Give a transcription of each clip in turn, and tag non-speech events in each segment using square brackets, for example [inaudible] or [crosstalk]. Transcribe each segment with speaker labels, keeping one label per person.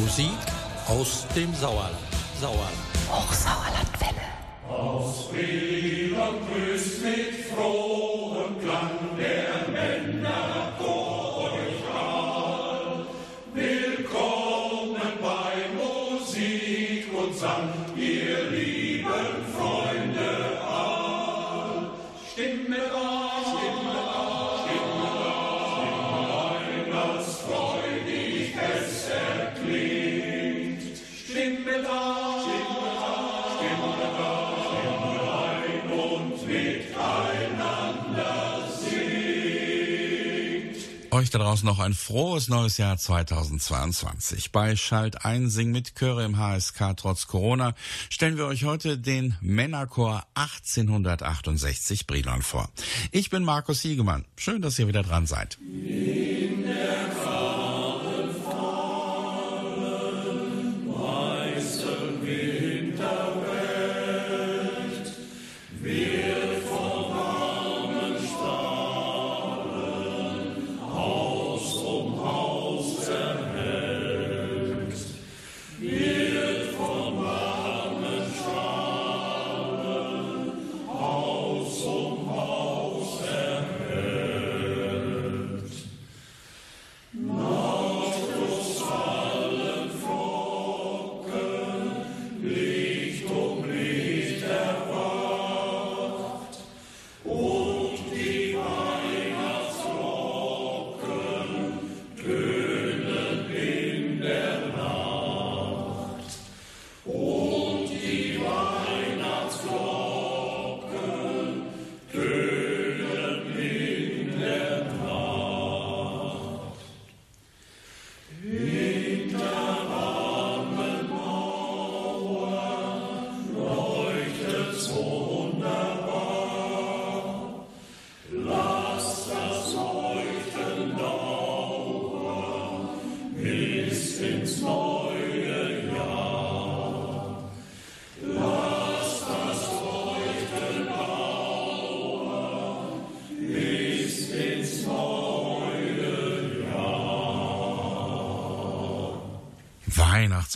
Speaker 1: Musik aus dem Sauerland. Sauerland.
Speaker 2: Hochsauerlandwelle.
Speaker 3: Aus Frieden grüßt mit frohem Klang der Männerchor Euch
Speaker 4: da draußen noch ein frohes neues Jahr 2022. Bei Schalt ein Sing mit Chöre im HSK trotz Corona stellen wir euch heute den Männerchor 1868 Brilon vor. Ich bin Markus Siegemann. Schön, dass ihr wieder dran seid.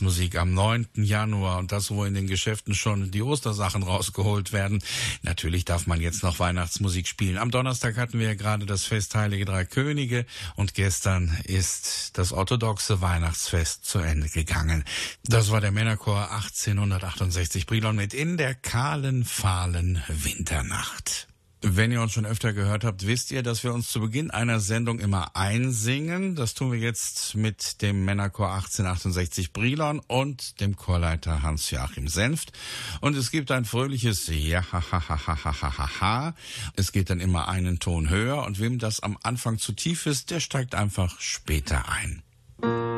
Speaker 4: Weihnachtsmusik am 9. Januar und das, wo in den Geschäften schon die Ostersachen rausgeholt werden. Natürlich darf man jetzt noch Weihnachtsmusik spielen. Am Donnerstag hatten wir ja gerade das Fest Heilige Drei Könige und gestern ist das orthodoxe Weihnachtsfest zu Ende gegangen. Das war der Männerchor 1868 Brilon mit In der kahlen, fahlen Winternacht. Wenn ihr uns schon öfter gehört habt, wisst ihr, dass wir uns zu Beginn einer Sendung immer einsingen. Das tun wir jetzt mit dem Männerchor 1868 Brilon und dem Chorleiter Hans-Joachim Senft. Und es gibt ein fröhliches Ja, ha, ha, ha, ha, ha, ha, ha. Es geht dann immer einen Ton höher und wem das am Anfang zu tief ist, der steigt einfach später ein.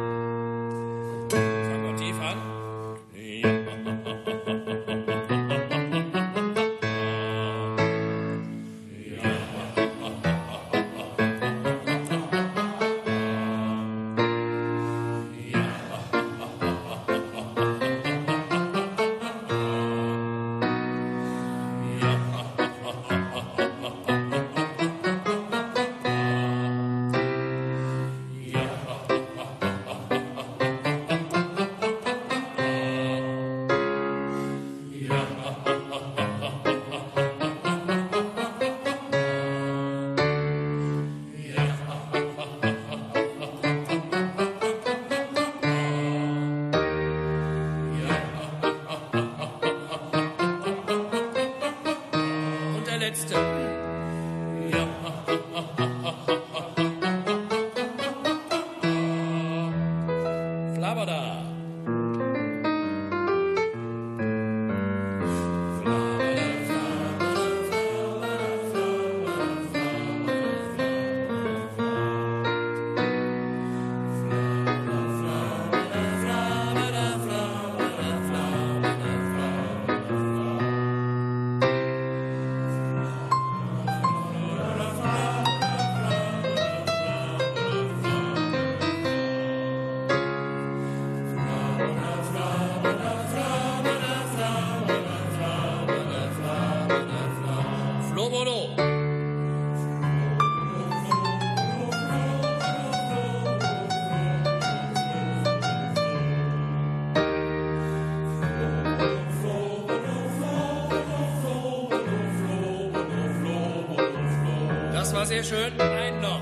Speaker 5: Sehr schön. Ein noch.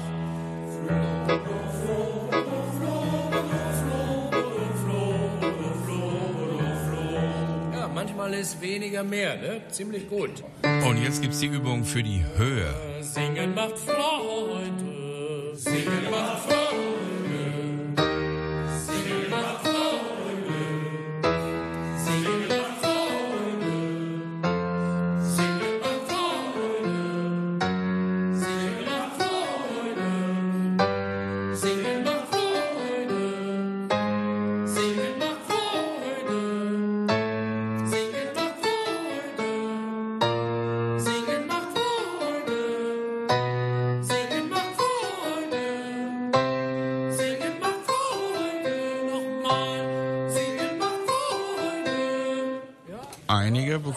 Speaker 5: Ja, manchmal ist weniger mehr, ne? Ziemlich gut.
Speaker 4: Und jetzt gibt's die Übung für die Höhe.
Speaker 5: Singen macht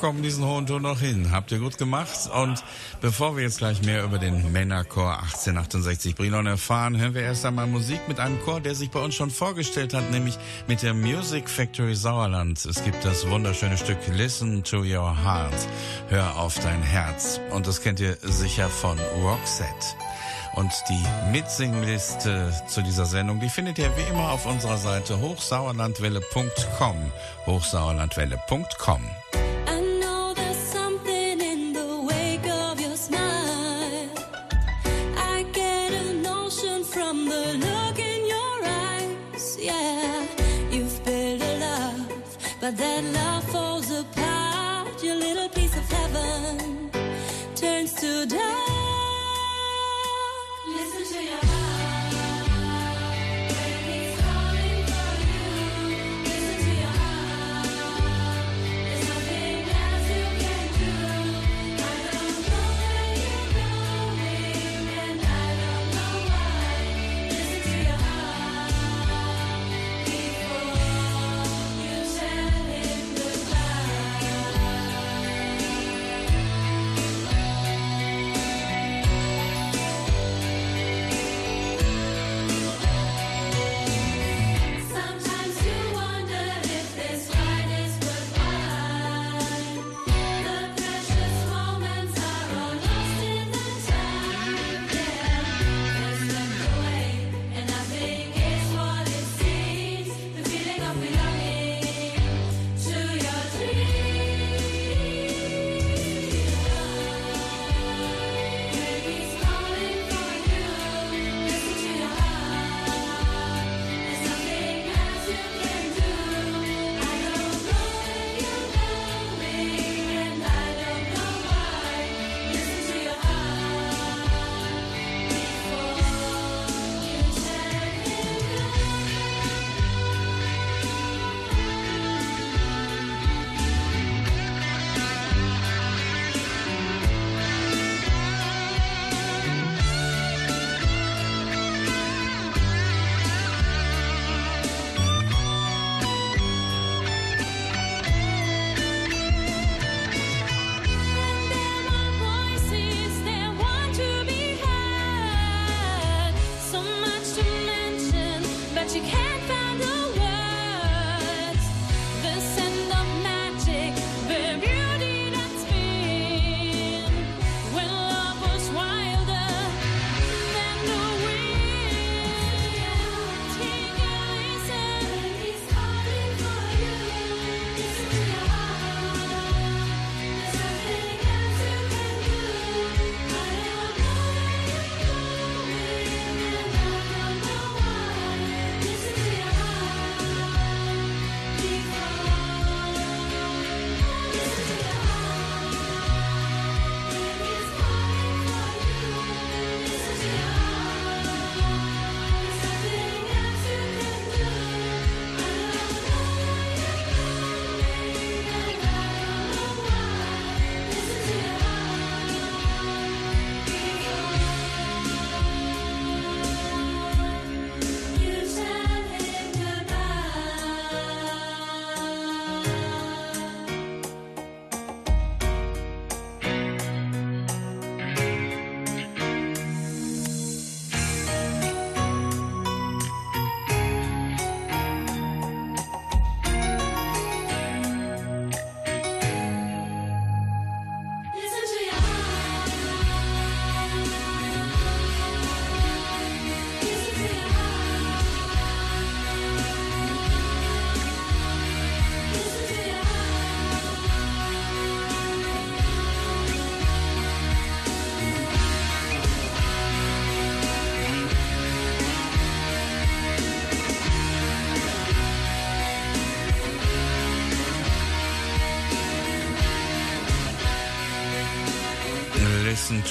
Speaker 4: bekommen diesen hohen Ton noch hin. Habt ihr gut gemacht. Und bevor wir jetzt gleich mehr über den Männerchor 1868 Brilon erfahren, hören wir erst einmal Musik mit einem Chor, der sich bei uns schon vorgestellt hat, nämlich mit der Music Factory Sauerland. Es gibt das wunderschöne Stück Listen to Your Heart. Hör auf dein Herz. Und das kennt ihr sicher von Roxette. Und die Mitsingliste zu dieser Sendung, die findet ihr wie immer auf unserer Seite hochsauerlandwelle.com. Hochsauerlandwelle.com.
Speaker 6: today.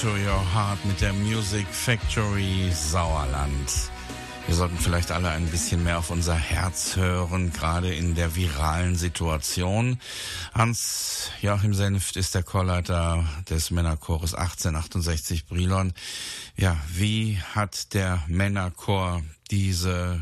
Speaker 6: To Your Heart
Speaker 4: mit der Music Factory Sauerland. Wir sollten vielleicht alle ein bisschen mehr auf unser Herz hören, gerade in der viralen Situation. Hans-Joachim Senft ist der Chorleiter des Männerchores 1868 Brilon. Ja, wie hat der Männerchor diese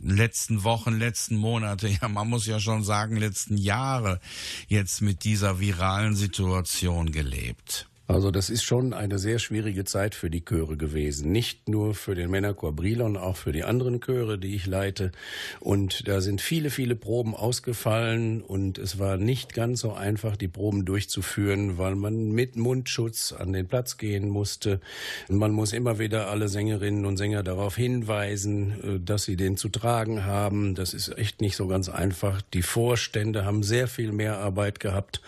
Speaker 4: letzten Wochen, letzten Monate, [laughs] ja, man muss ja schon sagen, letzten Jahre jetzt mit dieser viralen Situation gelebt?
Speaker 7: Also das ist schon eine sehr schwierige Zeit für die Chöre gewesen. Nicht nur für den Männerchor Brilon, auch für die anderen Chöre, die ich leite. Und da sind viele, viele Proben ausgefallen und es war nicht ganz so einfach, die Proben durchzuführen, weil man mit Mundschutz an den Platz gehen musste. Man muss immer wieder alle Sängerinnen und Sänger darauf hinweisen, äh, dass sie den zu tragen haben. Das ist echt nicht so ganz einfach. Die Vorstände haben sehr viel mehr Arbeit gehabt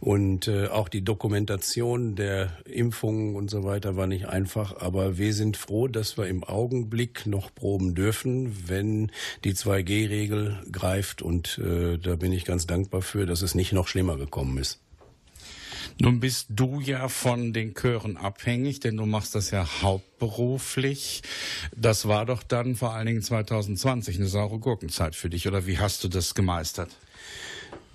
Speaker 7: und äh, auch die Dokumentation der Impfungen und so weiter war nicht einfach, aber wir sind froh, dass wir im Augenblick noch proben dürfen, wenn die 2G-Regel greift und äh, da bin ich ganz dankbar für, dass es nicht noch schlimmer gekommen ist.
Speaker 4: Nun bist du ja von den Chören abhängig, denn du machst das ja hauptberuflich. Das war doch dann vor allen Dingen 2020 eine saure Gurkenzeit für dich, oder wie hast du das gemeistert?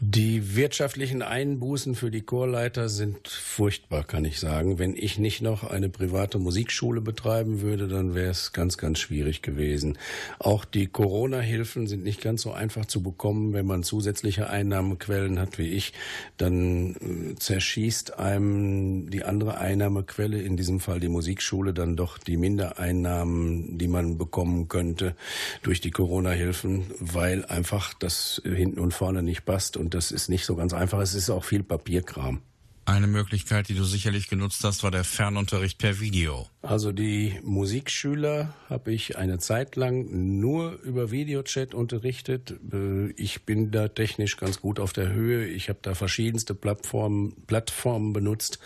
Speaker 7: Die wirtschaftlichen Einbußen für die Chorleiter sind furchtbar, kann ich sagen. Wenn ich nicht noch eine private Musikschule betreiben würde, dann wäre es ganz, ganz schwierig gewesen. Auch die Corona-Hilfen sind nicht ganz so einfach zu bekommen. Wenn man zusätzliche Einnahmequellen hat wie ich, dann äh, zerschießt einem die andere Einnahmequelle, in diesem Fall die Musikschule, dann doch die Mindereinnahmen, die man bekommen könnte durch die Corona-Hilfen, weil einfach das hinten und vorne nicht passt. Und das ist nicht so ganz einfach. Es ist auch viel Papierkram.
Speaker 4: Eine Möglichkeit, die du sicherlich genutzt hast, war der Fernunterricht per Video.
Speaker 7: Also die Musikschüler habe ich eine Zeit lang nur über Videochat unterrichtet. Äh, Ich bin da technisch ganz gut auf der Höhe. Ich habe da verschiedenste Plattformen, Plattformen benutzt.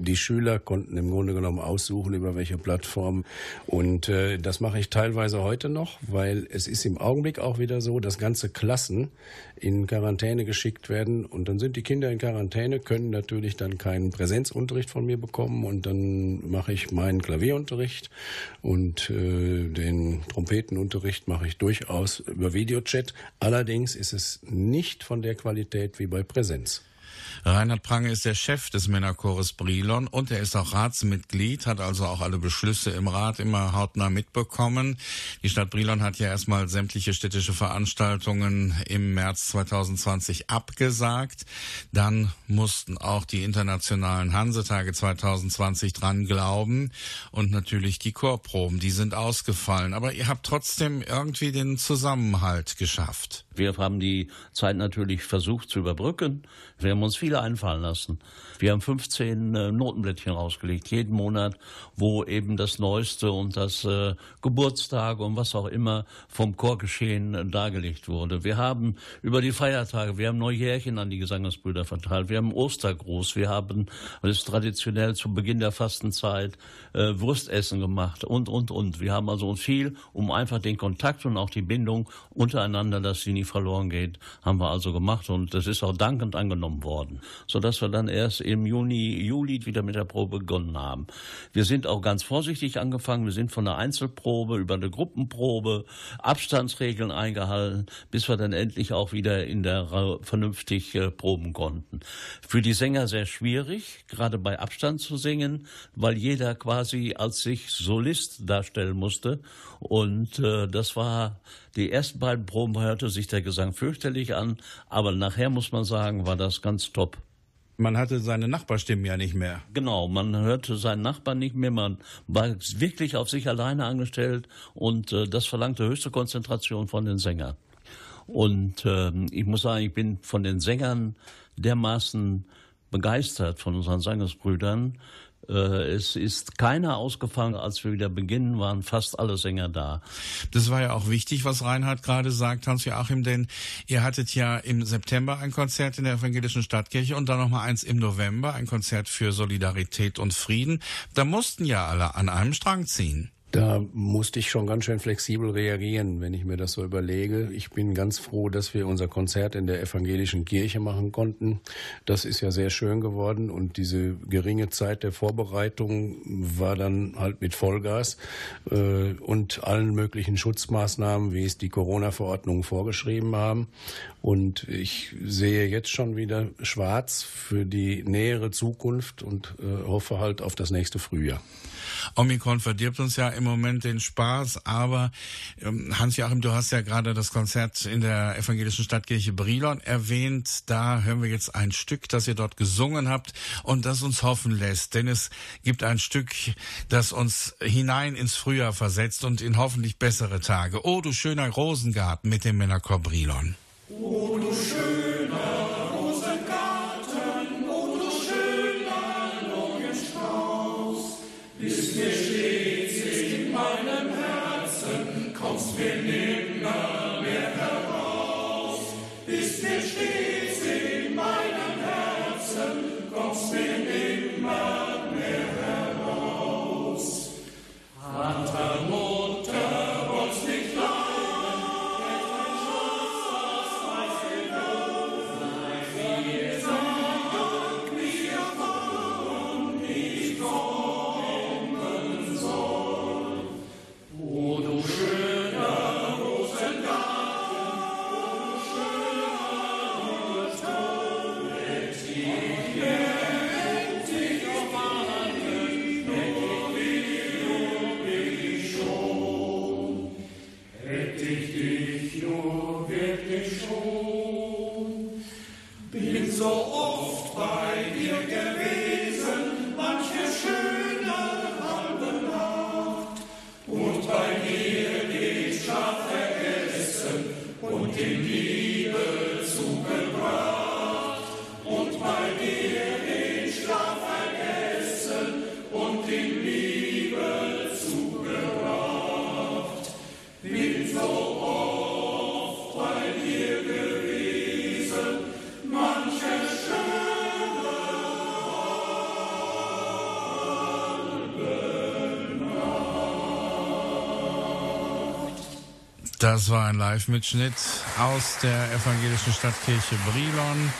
Speaker 7: Die Schüler konnten im Grunde genommen aussuchen, über welche Plattform. Und äh, das mache ich teilweise heute noch, weil es ist im Augenblick auch wieder so, dass ganze Klassen in Quarantäne geschickt werden. Und dann sind die Kinder in Quarantäne, können natürlich dann keinen Präsenzunterricht von mir bekommen. Und dann mache ich meinen Klavierunterricht und äh, den Trompetenunterricht mache ich durchaus über Videochat. Allerdings ist es nicht von der Qualität wie bei Präsenz.
Speaker 4: Reinhard Prange ist der Chef des Männerchores Brilon und er ist auch Ratsmitglied, hat also auch alle Beschlüsse im Rat immer hautnah mitbekommen. Die Stadt Brilon hat ja erstmal sämtliche städtische Veranstaltungen im März 2020 abgesagt. Dann mussten auch die internationalen Hansetage 2020 dran glauben und natürlich die Chorproben, die sind ausgefallen. Aber ihr habt trotzdem irgendwie den Zusammenhalt geschafft.
Speaker 8: Wir haben die Zeit natürlich versucht zu überbrücken. Wir haben uns viele einfallen lassen. Wir haben 15 äh, Notenblättchen rausgelegt, jeden Monat, wo eben das Neueste und das äh, Geburtstage und was auch immer vom Chorgeschehen äh, dargelegt wurde. Wir haben über die Feiertage, wir haben Neujährchen an die Gesangesbrüder verteilt, wir haben Ostergruß, wir haben, das ist traditionell zu Beginn der Fastenzeit, äh, Wurstessen gemacht und, und, und. Wir haben also viel, um einfach den Kontakt und auch die Bindung untereinander, dass sie nie verloren geht, haben wir also gemacht und das ist auch dankend angenommen worden, sodass wir dann erst im Juni, Juli wieder mit der Probe begonnen haben. Wir sind auch ganz vorsichtig angefangen, wir sind von der Einzelprobe über eine Gruppenprobe, Abstandsregeln eingehalten, bis wir dann endlich auch wieder in der Reihe vernünftig äh, proben konnten. Für die Sänger sehr schwierig, gerade bei Abstand zu singen, weil jeder quasi als sich Solist darstellen musste und äh, das war die ersten beiden Proben hörte sich der Gesang fürchterlich an, aber nachher muss man sagen, war das ganz top.
Speaker 4: Man hatte seine Nachbarstimmen ja nicht mehr.
Speaker 8: Genau, man hörte seinen Nachbarn nicht mehr, man war wirklich auf sich alleine angestellt und äh, das verlangte höchste Konzentration von den Sängern. Und ähm, ich muss sagen, ich bin von den Sängern dermaßen begeistert von unseren Sangesbrüdern. Äh, es ist keiner ausgefallen, als wir wieder beginnen, waren fast alle Sänger da.
Speaker 4: Das war ja auch wichtig, was Reinhard gerade sagt, Hans-Joachim, denn ihr hattet ja im September ein Konzert in der evangelischen Stadtkirche und dann nochmal eins im November, ein Konzert für Solidarität und Frieden. Da mussten ja alle an einem Strang ziehen.
Speaker 7: Da musste ich schon ganz schön flexibel reagieren, wenn ich mir das so überlege. Ich bin ganz froh, dass wir unser Konzert in der evangelischen Kirche machen konnten. Das ist ja sehr schön geworden und diese geringe Zeit der Vorbereitung war dann halt mit Vollgas äh, und allen möglichen Schutzmaßnahmen, wie es die Corona-Verordnungen vorgeschrieben haben. Und ich sehe jetzt schon wieder schwarz für die nähere Zukunft und äh, hoffe halt auf das nächste Frühjahr.
Speaker 4: Omikron verdirbt uns ja im Moment den Spaß, aber ähm, Hans-Joachim, du hast ja gerade das Konzert in der evangelischen Stadtkirche Brilon erwähnt. Da hören wir jetzt ein Stück, das ihr dort gesungen habt und das uns hoffen lässt, denn es gibt ein Stück, das uns hinein ins Frühjahr versetzt und in hoffentlich bessere Tage. Oh, du schöner Rosengarten mit dem Männerchor Brilon.
Speaker 3: O du schöner
Speaker 4: Das war ein Live-Mitschnitt aus der evangelischen Stadtkirche Brilon.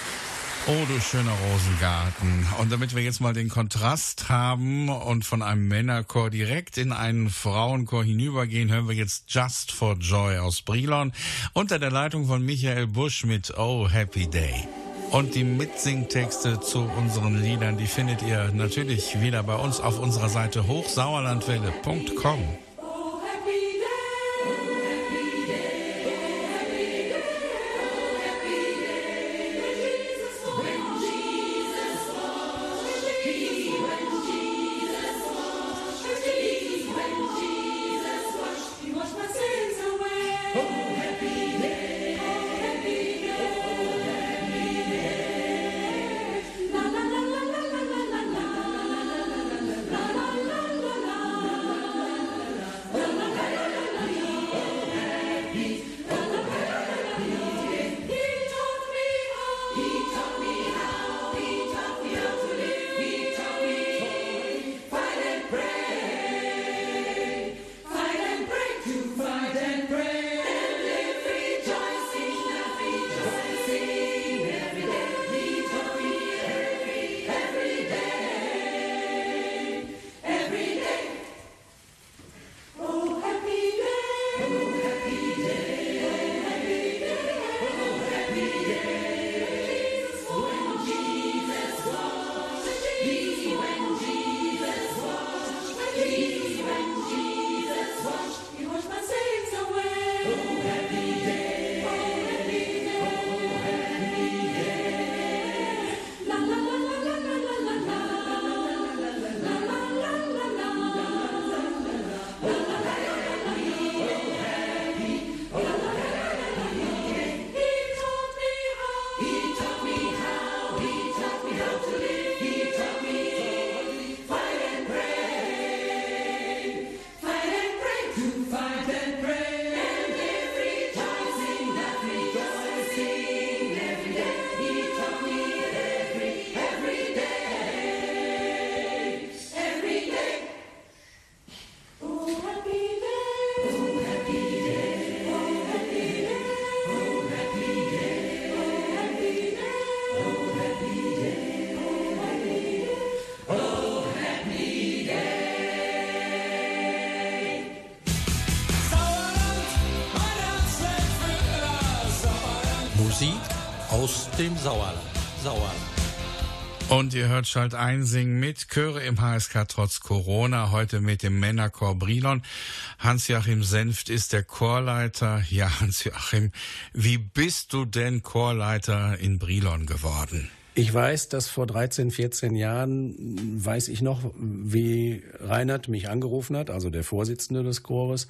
Speaker 4: Oh, du schöner Rosengarten. Und damit wir jetzt mal den Kontrast haben und von einem Männerchor direkt in einen Frauenchor hinübergehen, hören wir jetzt Just for Joy aus Brilon unter der Leitung von Michael Busch mit Oh Happy Day. Und die Mitsingtexte zu unseren Liedern, die findet ihr natürlich wieder bei uns auf unserer Seite hochsauerlandwelle.com.
Speaker 1: Musik aus dem Sauerland. Sauerland.
Speaker 4: Und ihr hört Schalt einsingen mit Chöre im HSK trotz Corona, heute mit dem Männerchor Brilon. Hans-Joachim Senft ist der Chorleiter. Ja, Hans-Joachim, wie bist du denn Chorleiter in Brilon geworden?
Speaker 7: Ich weiß, dass vor 13, 14 Jahren, weiß ich noch, wie Reinhard mich angerufen hat, also der Vorsitzende des Chores.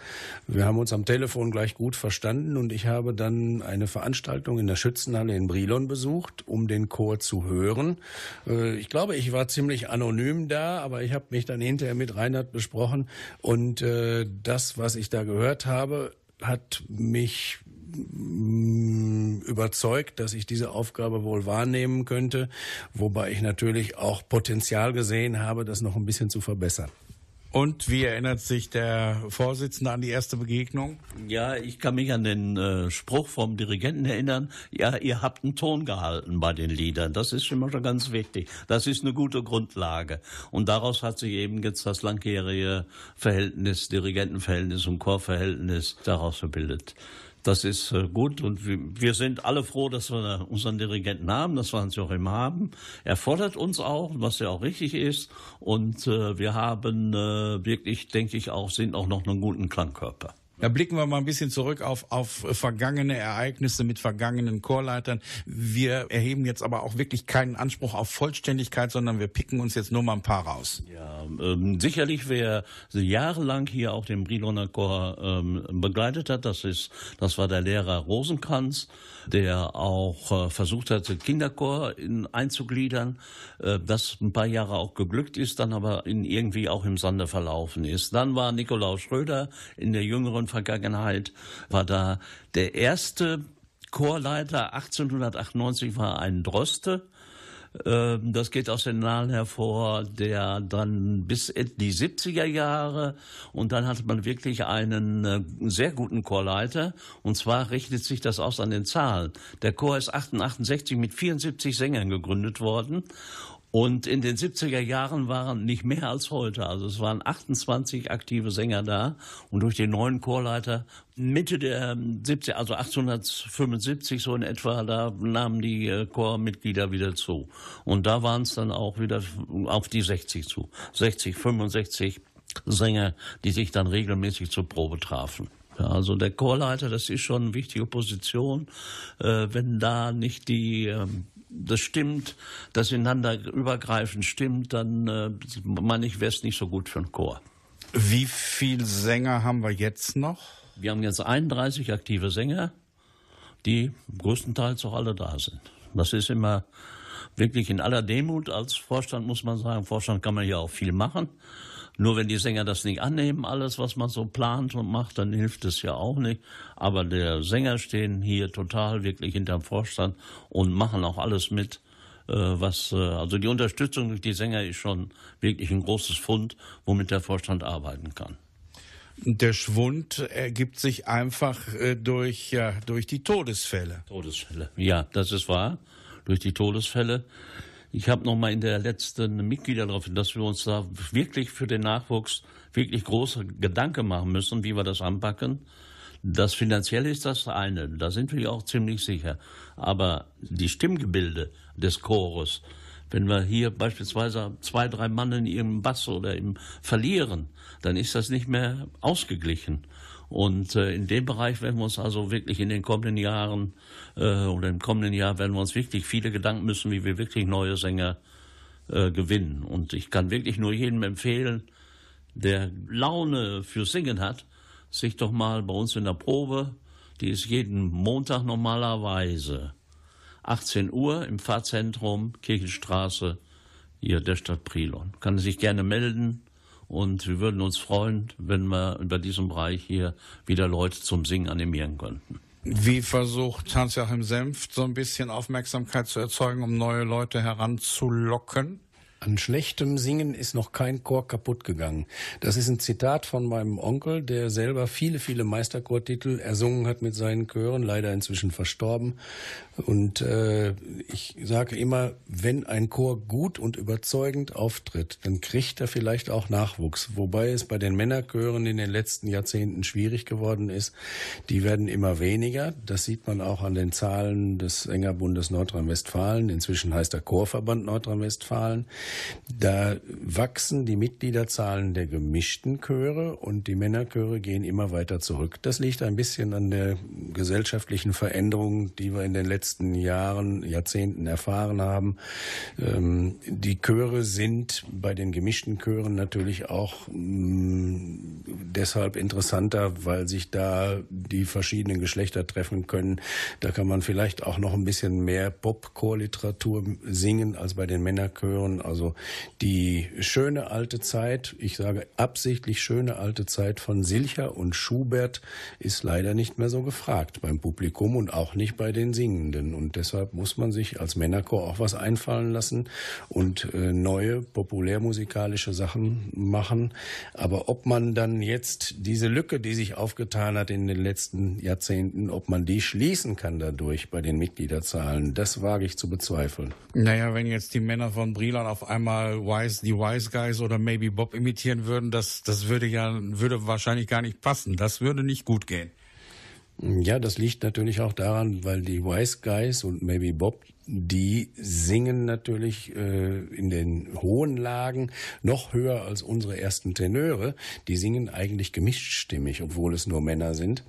Speaker 7: Wir haben uns am Telefon gleich gut verstanden und ich habe dann eine Veranstaltung in der Schützenhalle in Brilon besucht, um den Chor zu hören. Äh, Ich glaube, ich war ziemlich anonym da, aber ich habe mich dann hinterher mit Reinhard besprochen und äh, das, was ich da gehört habe, hat mich überzeugt, dass ich diese Aufgabe wohl wahrnehmen könnte, wobei ich natürlich auch Potenzial gesehen habe, das noch ein bisschen zu verbessern.
Speaker 4: Und wie erinnert sich der Vorsitzende an die erste Begegnung?
Speaker 8: Ja, ich kann mich an den äh, Spruch vom Dirigenten erinnern. Ja, ihr habt einen Ton gehalten bei den Liedern. Das ist schon mal schon ganz wichtig. Das ist eine gute Grundlage. Und daraus hat sich eben jetzt das langjährige Verhältnis, Dirigentenverhältnis und Chorverhältnis daraus gebildet. Das ist äh, gut und wir, sind alle froh, dass wir unseren Dirigenten haben, dass wir uns auch immer haben. Er fordert uns auch, was ja auch richtig ist. Und äh, wir haben äh, wirklich, denke ich auch, sind auch noch einen guten Klangkörper.
Speaker 4: Da blicken wir mal ein bisschen zurück auf, auf vergangene Ereignisse mit vergangenen Chorleitern. Wir erheben jetzt aber auch wirklich keinen Anspruch auf Vollständigkeit, sondern wir picken uns jetzt nur mal ein paar raus.
Speaker 8: Ja, ähm, sicherlich, wer jahrelang hier auch den Briloner Chor ähm, begleitet hat, das ist, das war der Lehrer Rosenkranz, der auch äh, versucht hat, den Kinderchor in, einzugliedern, äh, das ein paar Jahre auch geglückt ist, dann aber in irgendwie auch im Sande verlaufen ist. Dann war Nikolaus Schröder in der jüngeren Vergangenheit, war da der erste Chorleiter 1898 war ein Droste. Ähm, Das geht aus den Nahen hervor, der dann bis in die 70er Jahre und dann hatte man wirklich einen äh, sehr guten Chorleiter und zwar richtet sich das aus an den Zahlen. Der Chor ist 1868 mit 74 Sängern gegründet worden und in den 70er Jahren waren nicht mehr als heute. Also es waren 28 aktive Sänger da. Und durch den neuen Chorleiter Mitte der 70, also 1875 so in etwa, da nahmen die äh, Chormitglieder wieder zu. Und da waren es dann auch wieder auf die 60 zu. 60, 65 Sänger, die sich dann regelmäßig zur Probe trafen. Also der Chorleiter, das ist schon eine wichtige Position. Äh, wenn da nicht die ähm, das stimmt, das ineinander übergreifend stimmt, dann äh, meine ich, wäre es nicht so gut für einen Chor.
Speaker 4: Wie viel Sänger haben wir jetzt noch?
Speaker 8: Wir haben jetzt 31 aktive Sänger, die größtenteils auch alle da sind. Das ist immer wirklich in aller Demut als Vorstand, muss man sagen. Vorstand kann man ja auch viel machen. Nur wenn die Sänger das nicht annehmen, alles, was man so plant und macht, dann hilft es ja auch nicht. Aber der Sänger stehen hier total wirklich hinterm Vorstand und machen auch alles mit, äh, was, äh, also die Unterstützung durch die Sänger ist schon wirklich ein großes Fund, womit der Vorstand arbeiten kann.
Speaker 4: Der Schwund ergibt sich einfach äh, durch, ja, durch die Todesfälle.
Speaker 8: Todesfälle. Ja, das ist wahr. Durch die Todesfälle. Ich habe noch mal in der letzten Mitglieder darauf, dass wir uns da wirklich für den Nachwuchs wirklich große Gedanken machen müssen, wie wir das anpacken. Das Finanzielle ist das eine, da sind wir auch ziemlich sicher. Aber die Stimmgebilde des Chores, wenn wir hier beispielsweise zwei, drei Mann in ihrem Bass oder im verlieren, dann ist das nicht mehr ausgeglichen. Und äh, in dem Bereich werden wir uns also wirklich in den kommenden Jahren äh, oder im kommenden Jahr werden wir uns wirklich viele Gedanken müssen, wie wir wirklich neue Sänger äh, gewinnen. Und ich kann wirklich nur jedem empfehlen, der Laune für Singen hat, sich doch mal bei uns in der Probe, die ist jeden Montag normalerweise 18 Uhr im Pfarrzentrum, Kirchenstraße, hier der Stadt Brilon. Kann sich gerne melden und wir würden uns freuen, wenn wir über diesen Bereich hier wieder Leute zum Singen animieren könnten.
Speaker 4: Wie versucht Hans-Joachim Senft so ein bisschen Aufmerksamkeit zu erzeugen, um neue Leute heranzulocken?
Speaker 7: An schlechtem Singen ist noch kein Chor kaputt gegangen. Das ist ein Zitat von meinem Onkel, der selber viele, viele Meisterchortitel ersungen hat mit seinen Chören, leider inzwischen verstorben. Und äh, ich sage immer, wenn ein Chor gut und überzeugend auftritt, dann kriegt er vielleicht auch Nachwuchs. Wobei es bei den Männerchören in den letzten Jahrzehnten schwierig geworden ist. Die werden immer weniger. Das sieht man auch an den Zahlen des Sängerbundes Nordrhein-Westfalen. Inzwischen heißt er Chorverband Nordrhein-Westfalen. Da wachsen die Mitgliederzahlen der gemischten Chöre und die Männerchöre gehen immer weiter zurück. Das liegt ein bisschen an der gesellschaftlichen Veränderung, die wir in den letzten Jahren, Jahrzehnten erfahren haben. Ähm, die Chöre sind bei den gemischten Chören natürlich auch mh, deshalb interessanter, weil sich da die verschiedenen Geschlechter treffen können. Da kann man vielleicht auch noch ein bisschen mehr Pop-Chorliteratur singen als bei den Männerchören. Also die schöne alte Zeit, ich sage absichtlich schöne alte Zeit von Silcher und Schubert ist leider nicht mehr so gefragt beim Publikum und auch nicht bei den Singenden. Und deshalb muss man sich als Männerchor auch was einfallen lassen und äh, neue populärmusikalische Sachen machen. Aber ob man dann jetzt diese Lücke, die sich aufgetan hat in den letzten Jahrzehnten, ob man die schließen kann dadurch bei den Mitgliederzahlen, das wage ich zu bezweifeln.
Speaker 4: Naja, wenn jetzt die Männer von Brilon auf einmal Wise, die Wise Guys oder Maybe Bob imitieren würden, das, das würde ja, würde wahrscheinlich gar nicht passen. Das würde nicht gut gehen.
Speaker 7: Ja, das liegt natürlich auch daran, weil die Wise Guys und Maybe Bob, die singen natürlich äh, in den hohen Lagen noch höher als unsere ersten Tenöre. Die singen eigentlich gemischstimmig, obwohl es nur Männer sind.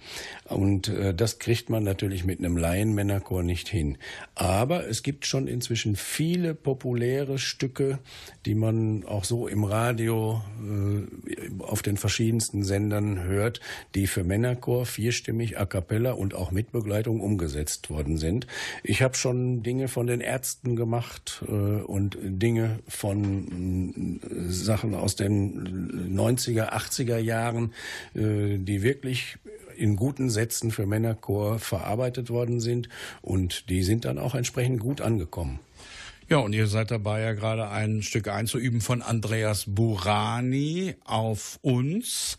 Speaker 7: Und äh, das kriegt man natürlich mit einem Laienmännerchor nicht hin. Aber es gibt schon inzwischen viele populäre Stücke, die man auch so im Radio äh, auf den verschiedensten Sendern hört, die für Männerchor vierstimmig a cappella und auch mit Begleitung umgesetzt worden sind. Ich habe schon Dinge von den Ärzten gemacht äh, und Dinge von äh, Sachen aus den 90er, 80er Jahren, äh, die wirklich in guten Sätzen für Männerchor verarbeitet worden sind und die sind dann auch entsprechend gut angekommen.
Speaker 4: Ja, und ihr seid dabei ja gerade ein Stück einzuüben von Andreas Burani auf uns.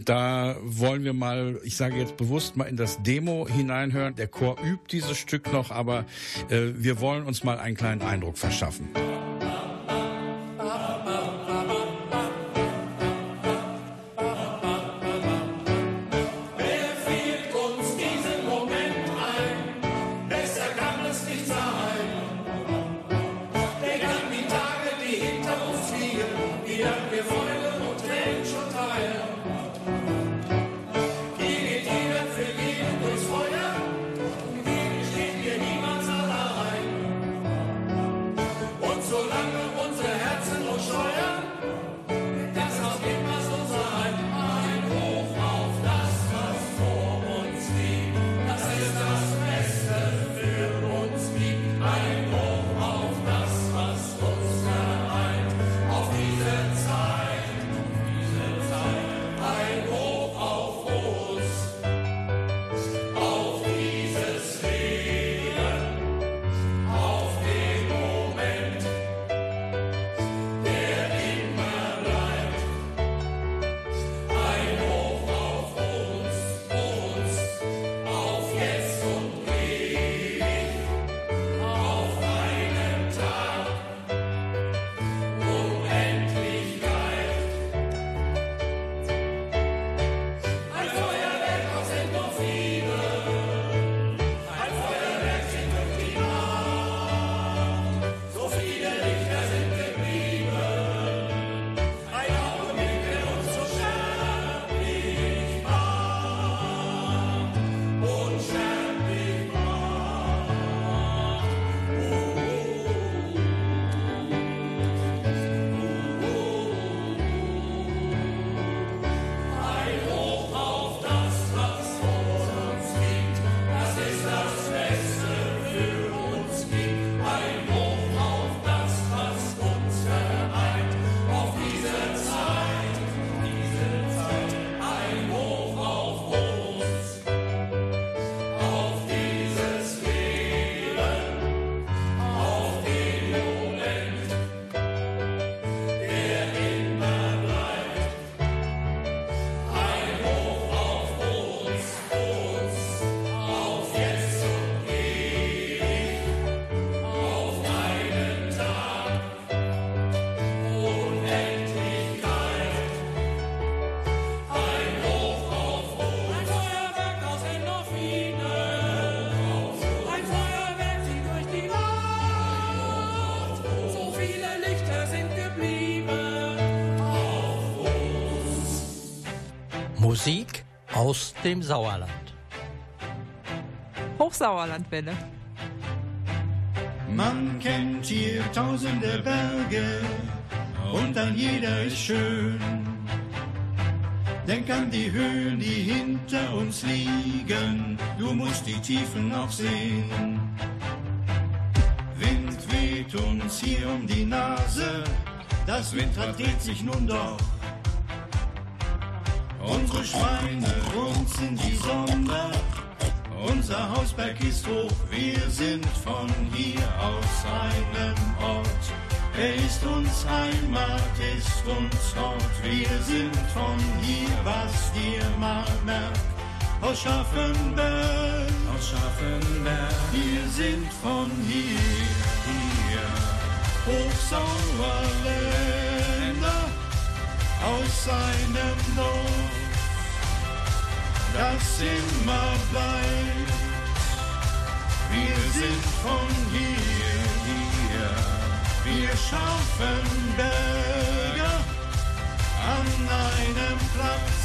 Speaker 4: Da wollen wir mal, ich sage jetzt bewusst mal in das Demo hineinhören. Der Chor übt dieses Stück noch, aber äh, wir wollen uns mal einen kleinen Eindruck verschaffen.
Speaker 1: Dem Sauerland.
Speaker 2: Hochsauerlandwelle.
Speaker 3: Man kennt hier tausende Berge und ein jeder ist schön. Denk an die Höhen, die hinter uns liegen, du musst die Tiefen auch sehen. Wind weht uns hier um die Nase, das Windrad dreht sich nun doch. Unsere Schweine runzeln die Sonne, unser Hausberg ist hoch, wir sind von hier aus einem Ort. Er ist uns Heimat, ist uns Hort, wir sind von hier, was dir mal merkt. Aus Schaffenberg, aus Schaffenberg, wir sind von hier, hier. Hochsauerländer, aus seinem Dorf, das immer bleibt. Wir sind von hier, hier, wir schaffen Berge an einem Platz,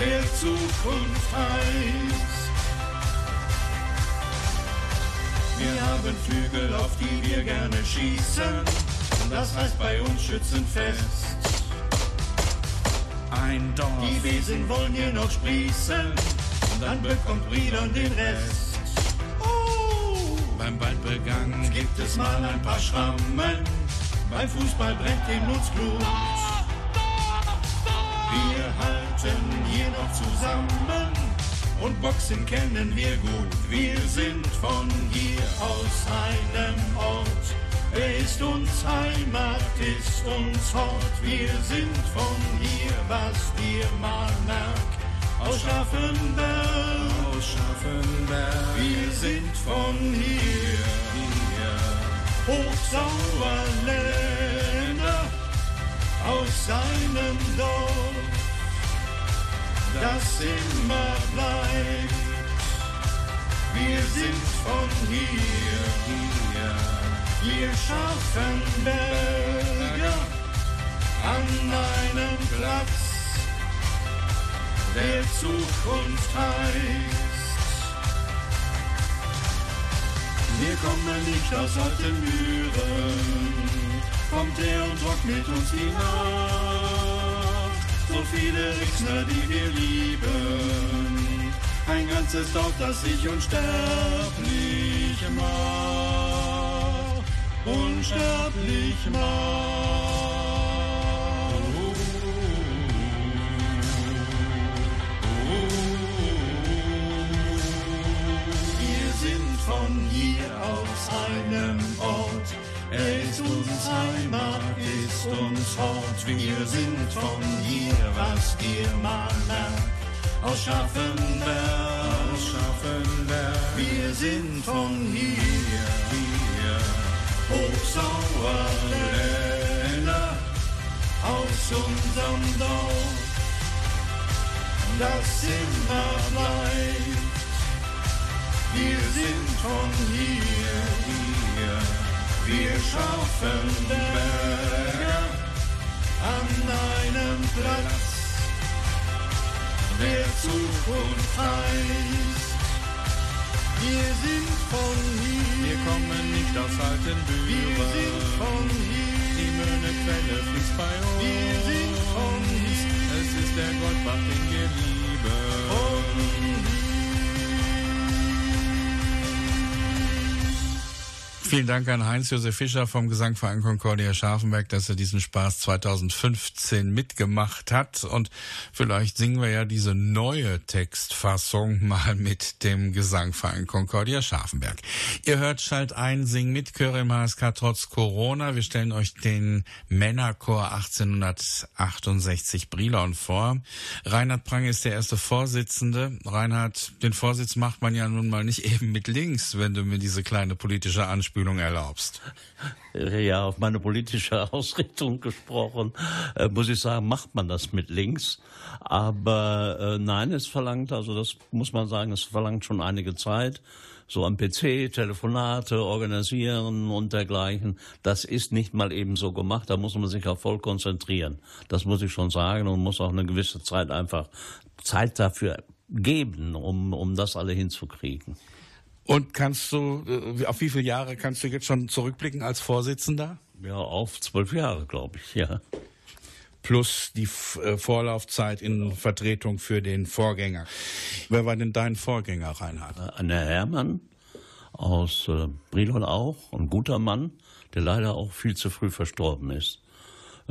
Speaker 3: der Zukunft heißt. Wir haben Flügel, auf die wir gerne schießen, das heißt bei uns schützenfest.
Speaker 4: Ein Dorf.
Speaker 3: Die Wesen wollen hier noch sprießen, und dann bekommt Briedern den Rest. Oh,
Speaker 4: Beim Waldbegang
Speaker 3: gibt es mal ein paar Schrammen, beim Fußball brennt in uns Blut. Wir halten hier noch zusammen und Boxen kennen wir gut. Wir sind von hier aus einem Ort. Ist uns Heimat, ist uns Hort. Wir sind von hier, was dir mal merkt. Aus Schaffenberg, aus Schaffenberg. Wir sind von hier, hier. Hochsauerländer aus seinem Dorf, das immer bleibt. Wir sind von hier, hier, wir schaffen Berge an einem Platz, der Zukunft heißt. Wir kommen nicht aus alten Mühren, kommt her und rockt mit uns die Nacht. So viele Rixner, die wir lieben, ein ganzes Dorf, das sich unsterblich unsterblich macht. Wir sind von hier aus einem Ort. Er ist uns Heimat, ist uns Hort. Wir sind von hier, was dir mal merkt. Aus Schaffenberg, aus Schaffenberg. Wir sind von hier. Hochsauerländer aus unserem Dorf. Das immer bleibt. Wir sind von hier, hier. Wir schaffen Berge an einem Platz, der Zukunft heißt. Wir sind von hier.
Speaker 4: Wir kommen nicht aus alten
Speaker 3: Wir sind
Speaker 4: Büren.
Speaker 3: von hier.
Speaker 4: Die Möhnequelle fließt bei uns.
Speaker 3: Wir sind von hier.
Speaker 4: Es ist der Goldbach, den wir lieben.
Speaker 3: Von
Speaker 4: Vielen Dank an Heinz-Josef Fischer vom Gesangverein Concordia Scharfenberg, dass er diesen Spaß 2015 mitgemacht hat. Und vielleicht singen wir ja diese neue Textfassung mal mit dem Gesangverein Concordia Scharfenberg. Ihr hört Schalt ein, Sing mit Chöre im HSK trotz Corona. Wir stellen euch den Männerchor 1868 Brilon vor. Reinhard Prang ist der erste Vorsitzende. Reinhard, den Vorsitz macht man ja nun mal nicht [laughs] eben mit links, wenn du mir diese kleine politische Anspielung Geschirrspülung erlaubst.
Speaker 8: Ja, auf meine politische [laughs] Ausrichtung gesprochen, äh, muss ich sagen, macht man das mit links. Aber äh, nein, es verlangt, also das muss man sagen, es verlangt schon einige Zeit. So am PC, Telefonate organisieren und dergleichen. Das ist nicht mal eben so gemacht. Da muss man sich auch voll konzentrieren. Das muss ich schon sagen und muss auch eine gewisse Zeit einfach Zeit dafür geben, um, um das alle hinzukriegen.
Speaker 4: Und kannst du, äh, auf wie viele Jahre kannst du jetzt schon zurückblicken als Vorsitzender?
Speaker 8: Ja, auf zwölf Jahre, glaube ich, ja.
Speaker 4: Plus die äh, Vorlaufzeit in Vertretung für den Vorgänger. Wer war denn dein Vorgänger, Reinhard?
Speaker 8: Anne Herrmann aus äh, Brilon auch, ein guter Mann, der leider auch viel zu früh verstorben ist.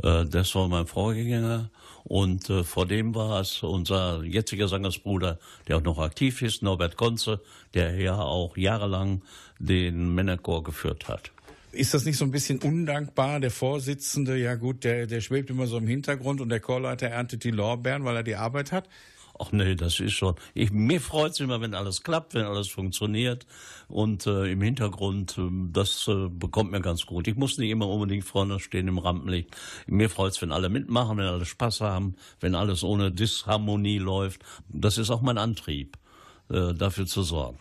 Speaker 8: Äh, das war mein Vorgänger und äh, vor dem war es unser jetziger Sangersbruder, der auch noch aktiv ist, Norbert Konze, der ja auch jahrelang den Männerchor geführt hat.
Speaker 4: Ist das nicht so ein bisschen undankbar? Der Vorsitzende, ja gut, der, der schwebt immer so im Hintergrund und der Chorleiter erntet die Lorbeeren, weil er die Arbeit hat.
Speaker 8: Ach nee, das ist schon. Ich, mir freut es immer, wenn alles klappt, wenn alles funktioniert. Und äh, im Hintergrund, äh, das äh, bekommt mir ganz gut. Ich muss nicht immer unbedingt vorne stehen im Rampenlicht. Mir freut es, wenn alle mitmachen, wenn alle Spaß haben, wenn alles ohne Disharmonie läuft. Das ist auch mein Antrieb, äh, dafür zu sorgen.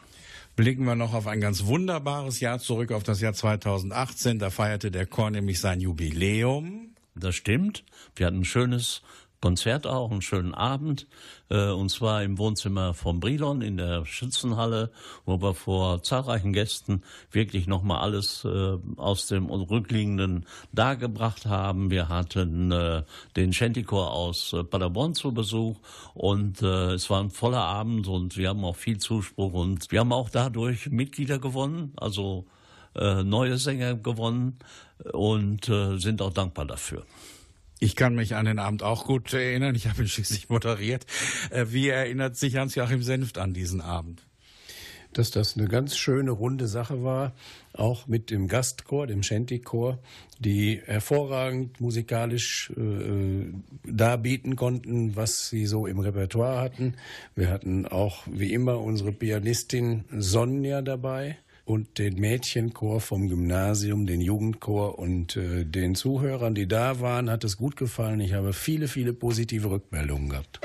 Speaker 4: Blicken wir noch auf ein ganz wunderbares Jahr zurück, auf das Jahr 2018. Da feierte der Chor nämlich sein Jubiläum.
Speaker 8: Das stimmt. Wir hatten ein schönes Konzert auch, einen schönen Abend, äh, und zwar im Wohnzimmer von Brilon in der Schützenhalle, wo wir vor zahlreichen Gästen wirklich nochmal alles äh, aus dem Rückliegenden dargebracht haben. Wir hatten äh, den Shantychor aus äh, Paderborn zu Besuch und äh, es war ein voller Abend und wir haben auch viel Zuspruch und wir haben auch dadurch Mitglieder gewonnen, also äh, neue Sänger gewonnen und äh, sind auch dankbar dafür.
Speaker 4: Ich kann mich an den Abend auch gut erinnern. Ich habe ihn schließlich moderiert. Äh, Wie erinnert sich Hans-Joachim Senft an diesen Abend?
Speaker 7: dass das eine ganz schöne runde Sache war, auch mit dem Gastchor, dem Shanty-Chor, die hervorragend musikalisch äh, darbieten konnten, was sie so im Repertoire hatten. Wir hatten auch wie immer unsere Pianistin Sonja dabei und den Mädchenchor vom Gymnasium, den Jugendchor und äh, den Zuhörern, die da waren, hat es gut gefallen. Ich habe viele, viele positive Rückmeldungen gehabt.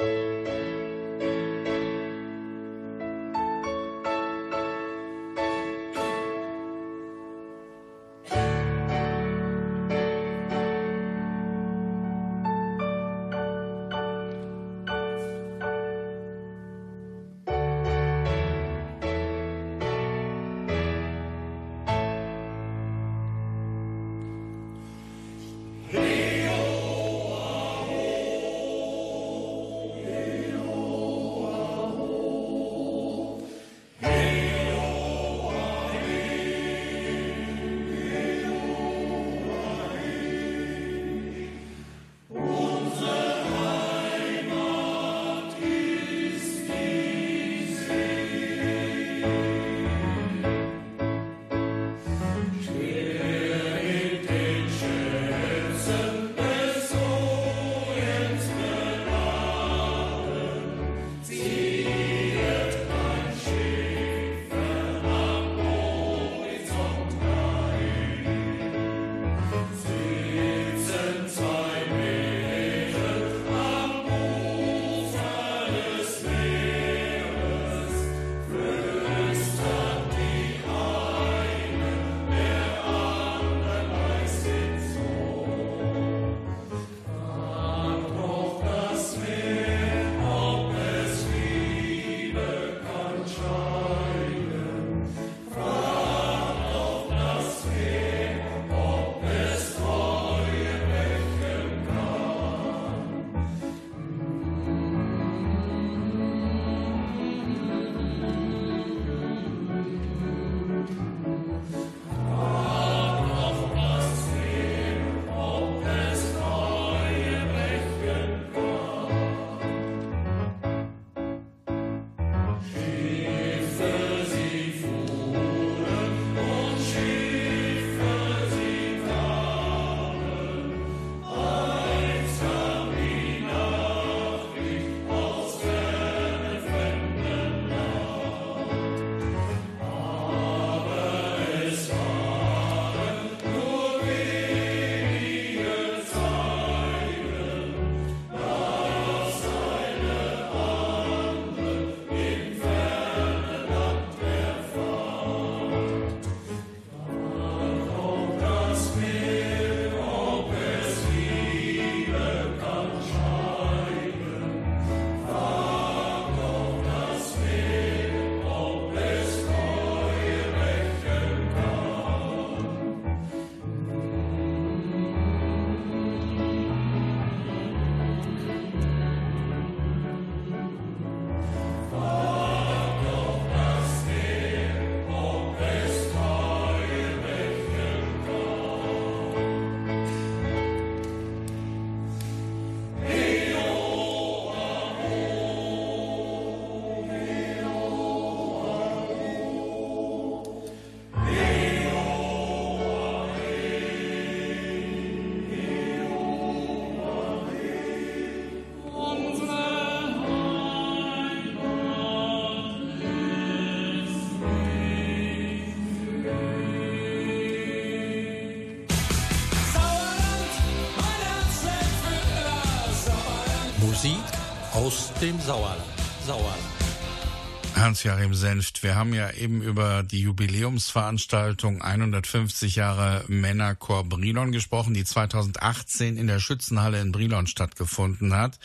Speaker 1: Dem Sauerland. Sauerland.
Speaker 4: Hans-Joachim Senft, wir haben ja eben über die Jubiläumsveranstaltung 150 Jahre Männerchor Brilon gesprochen, die 2018 in der Schützenhalle in Brilon stattgefunden hat.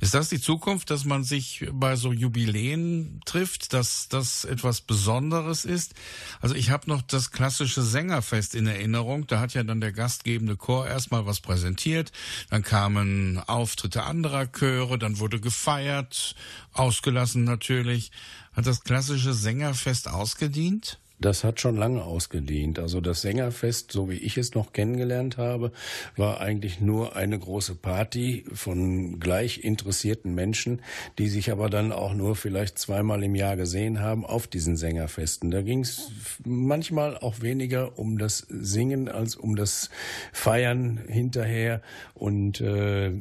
Speaker 4: Ist das die Zukunft, dass man sich bei so Jubiläen trifft, dass das etwas Besonderes ist? Also ich habe noch das klassische Sängerfest in Erinnerung. Da hat ja dann der gastgebende Chor erstmal was präsentiert, dann kamen Auftritte anderer Chöre, dann wurde gefeiert, ausgelassen natürlich. Hat das klassische Sängerfest ausgedient?
Speaker 7: Das hat schon lange ausgedient. Also das Sängerfest, so wie ich es noch kennengelernt habe, war eigentlich nur eine große Party von gleich interessierten Menschen, die sich aber dann auch nur vielleicht zweimal im Jahr gesehen haben auf diesen Sängerfesten. Da ging es manchmal auch weniger um das Singen als um das Feiern hinterher. Und äh,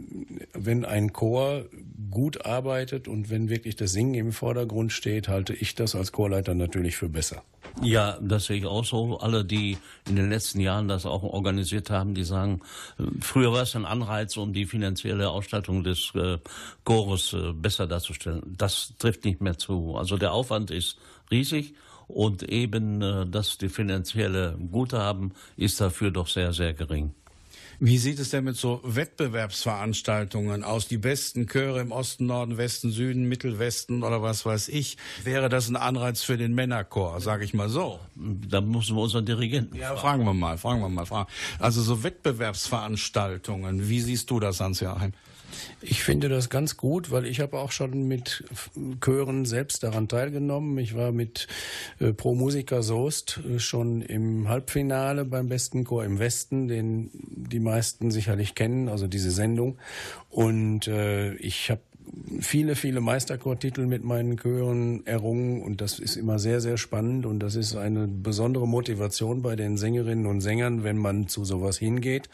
Speaker 7: wenn ein Chor gut arbeitet und wenn wirklich das Singen im Vordergrund steht, halte ich das als Chorleiter natürlich für besser.
Speaker 8: Ja, das sehe ich auch so. Alle, die in den letzten Jahren das auch organisiert haben, die sagen, äh, früher war es ein Anreiz, um die finanzielle Ausstattung des äh, Chores äh, besser darzustellen. Das trifft nicht mehr zu. Also der Aufwand ist riesig und eben äh, das die finanzielle Guthaben ist dafür doch sehr, sehr gering.
Speaker 4: Wie sieht es denn mit so Wettbewerbsveranstaltungen aus? Die besten Chöre im Osten, Norden, Westen, Süden, Mittelwesten oder was weiß ich. Wäre das ein Anreiz für den Männerchor, sage ich mal so?
Speaker 8: Da müssen wir unseren Dirigenten
Speaker 4: Ja, fragen wir mal, fragen wir mal. Fragen. Also so Wettbewerbsveranstaltungen, wie siehst du das, Hans-Joachim?
Speaker 7: Ich finde das ganz gut, weil ich habe auch schon mit Chören selbst daran teilgenommen. Ich war mit äh, Pro Musica Soest äh, schon im Halbfinale beim besten Chor im Westen, den die meisten sicherlich kennen, also diese Sendung. Und äh, ich habe viele, viele Meisterchortitel mit meinen Chören errungen und das ist immer sehr, sehr spannend und das ist eine besondere Motivation bei den Sängerinnen und Sängern, wenn man zu sowas hingeht.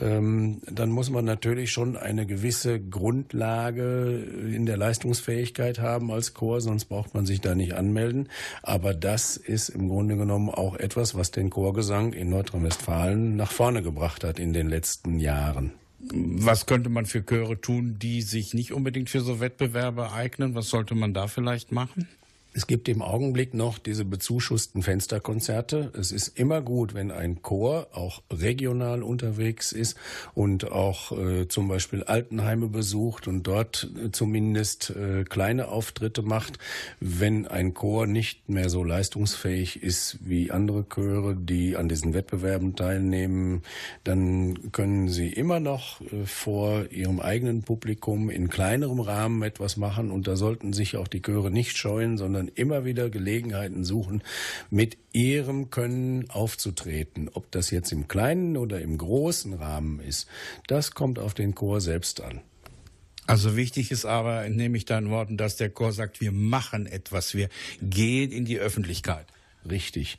Speaker 7: Ähm, dann muss man natürlich schon eine gewisse Grundlage in der Leistungsfähigkeit haben als Chor, sonst braucht man sich da nicht anmelden. Aber das ist im Grunde genommen auch etwas, was den Chorgesang in Nordrhein-Westfalen nach vorne gebracht hat in den letzten Jahren.
Speaker 4: Was könnte man für Chöre tun, die sich nicht unbedingt für so Wettbewerbe eignen? Was sollte man da vielleicht machen?
Speaker 7: Es gibt im Augenblick noch diese bezuschussten Fensterkonzerte. Es ist immer gut, wenn ein Chor auch regional unterwegs ist und auch äh, zum Beispiel Altenheime besucht und dort äh, zumindest äh, kleine Auftritte macht. Wenn ein Chor nicht mehr so leistungsfähig ist wie andere Chöre, die an diesen Wettbewerben teilnehmen, dann können sie immer noch äh, vor ihrem eigenen Publikum in kleinerem Rahmen etwas machen und da sollten sich auch die Chöre nicht scheuen, sondern immer wieder Gelegenheiten suchen, mit ihrem Können aufzutreten. Ob das jetzt im kleinen oder im großen Rahmen ist, das kommt auf den Chor selbst an.
Speaker 4: Also wichtig ist aber, entnehme ich deinen Worten, dass der Chor sagt, wir machen etwas, wir gehen in die Öffentlichkeit.
Speaker 7: Richtig.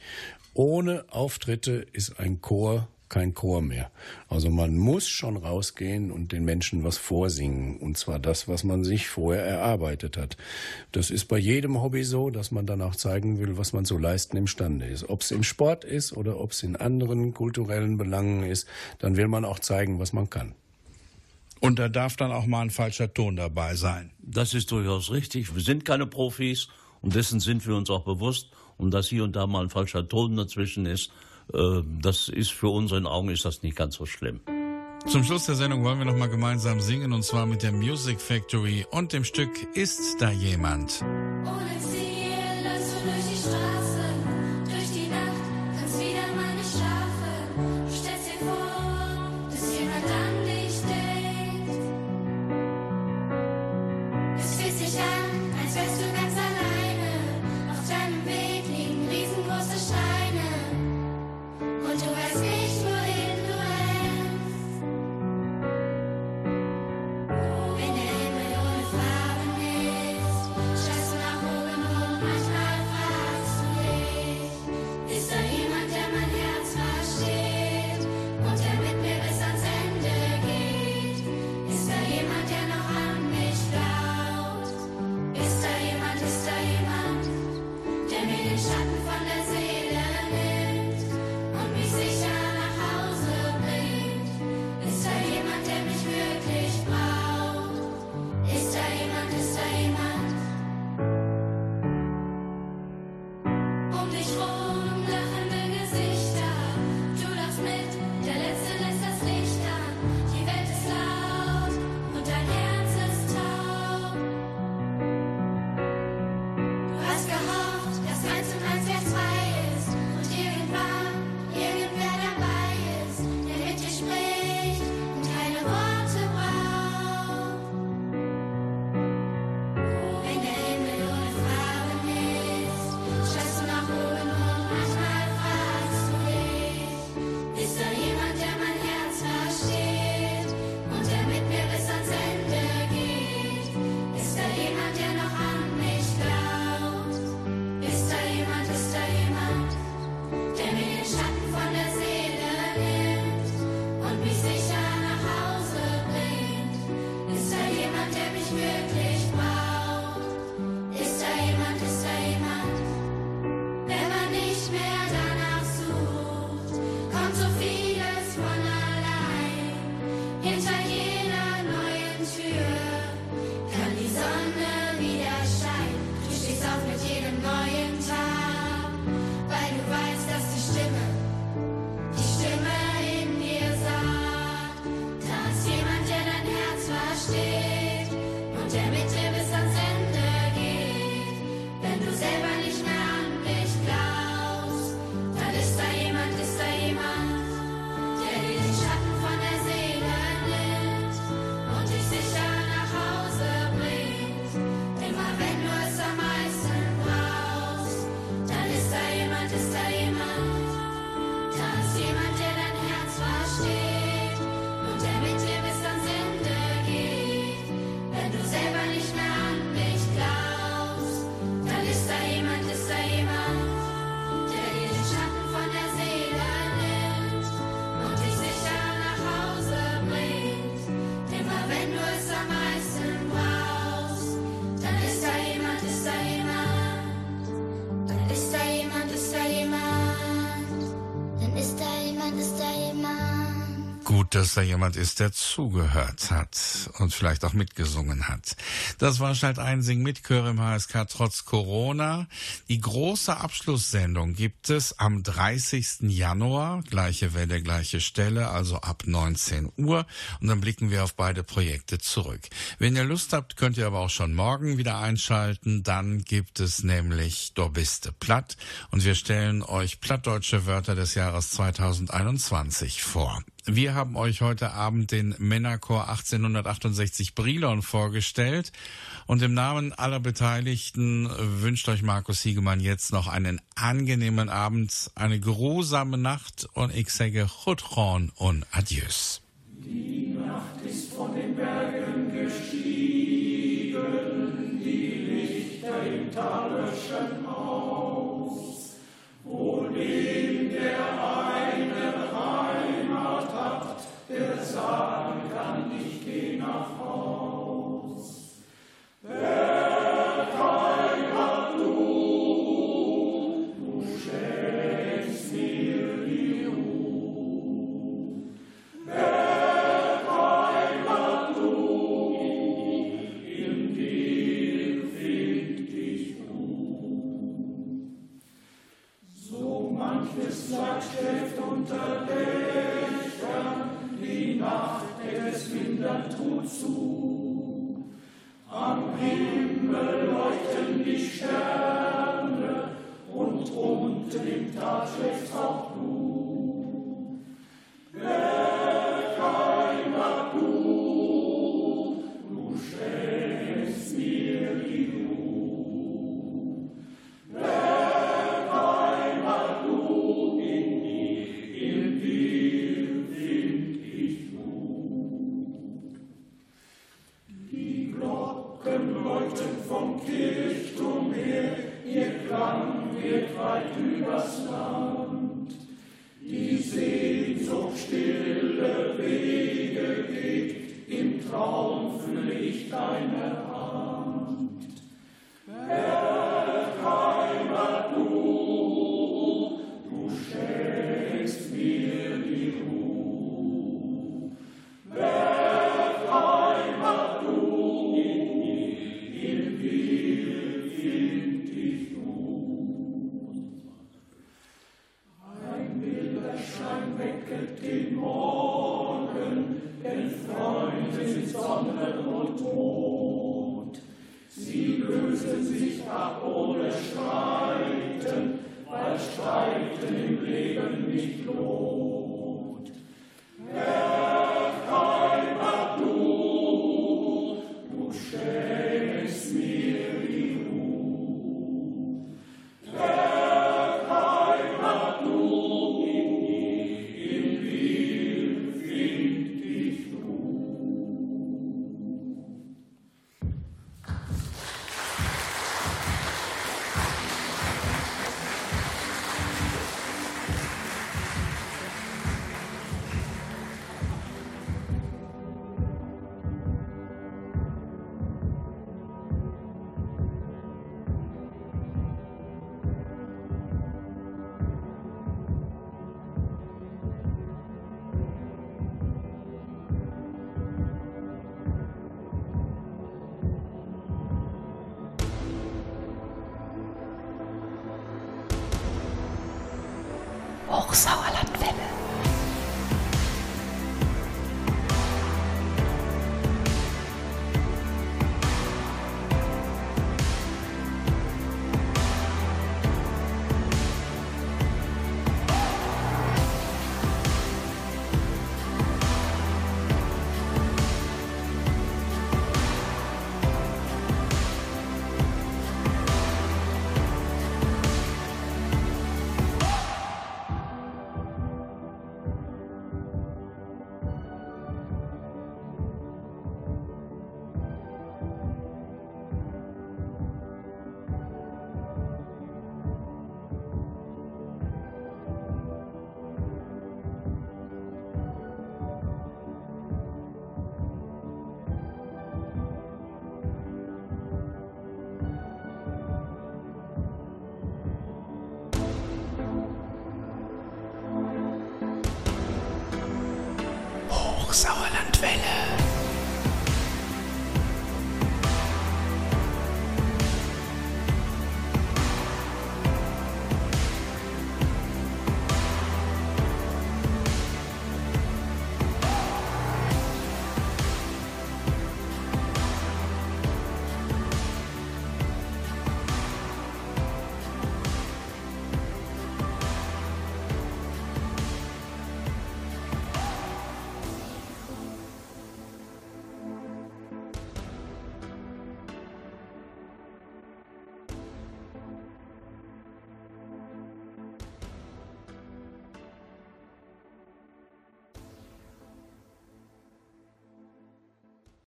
Speaker 7: Ohne Auftritte ist ein Chor kein Chor mehr. Also man muss schon rausgehen und den Menschen was vorsingen. Und zwar das, was man sich vorher erarbeitet hat. Das ist bei jedem Hobby so, dass man dann auch zeigen will, was man zu leisten imstande ist. Ob es im Sport ist oder ob es in anderen kulturellen Belangen ist, dann will man auch zeigen, was man kann.
Speaker 4: Und da darf dann auch mal ein falscher Ton dabei sein.
Speaker 8: Das ist durchaus richtig. Wir sind keine Profis und dessen sind wir uns auch bewusst. Und dass hier und da mal ein falscher Ton dazwischen ist, das ist für unseren Augen ist das nicht ganz so schlimm.
Speaker 4: Zum Schluss der Sendung wollen wir noch mal gemeinsam singen und zwar mit der Music Factory und dem Stück Ist da jemand? Gut, dass da jemand ist, der zugehört hat und vielleicht auch mitgesungen hat. Das war Schalt Einsing mit Chör im HSK trotz Corona. Die große Abschlusssendung gibt es am 30. Januar. Gleiche Welle, gleiche Stelle, also ab 19 Uhr. Und dann blicken wir auf beide Projekte zurück. Wenn ihr Lust habt, könnt ihr aber auch schon morgen wieder einschalten. Dann gibt es nämlich Dorbiste Platt. Und wir stellen euch plattdeutsche Wörter des Jahres 2021 vor. Wir haben euch heute Abend den Männerchor 1868 Brilon vorgestellt und im Namen aller Beteiligten wünscht euch Markus Siegemann jetzt noch einen angenehmen Abend, eine geruhsame Nacht und ich sage Chutron und Adieus.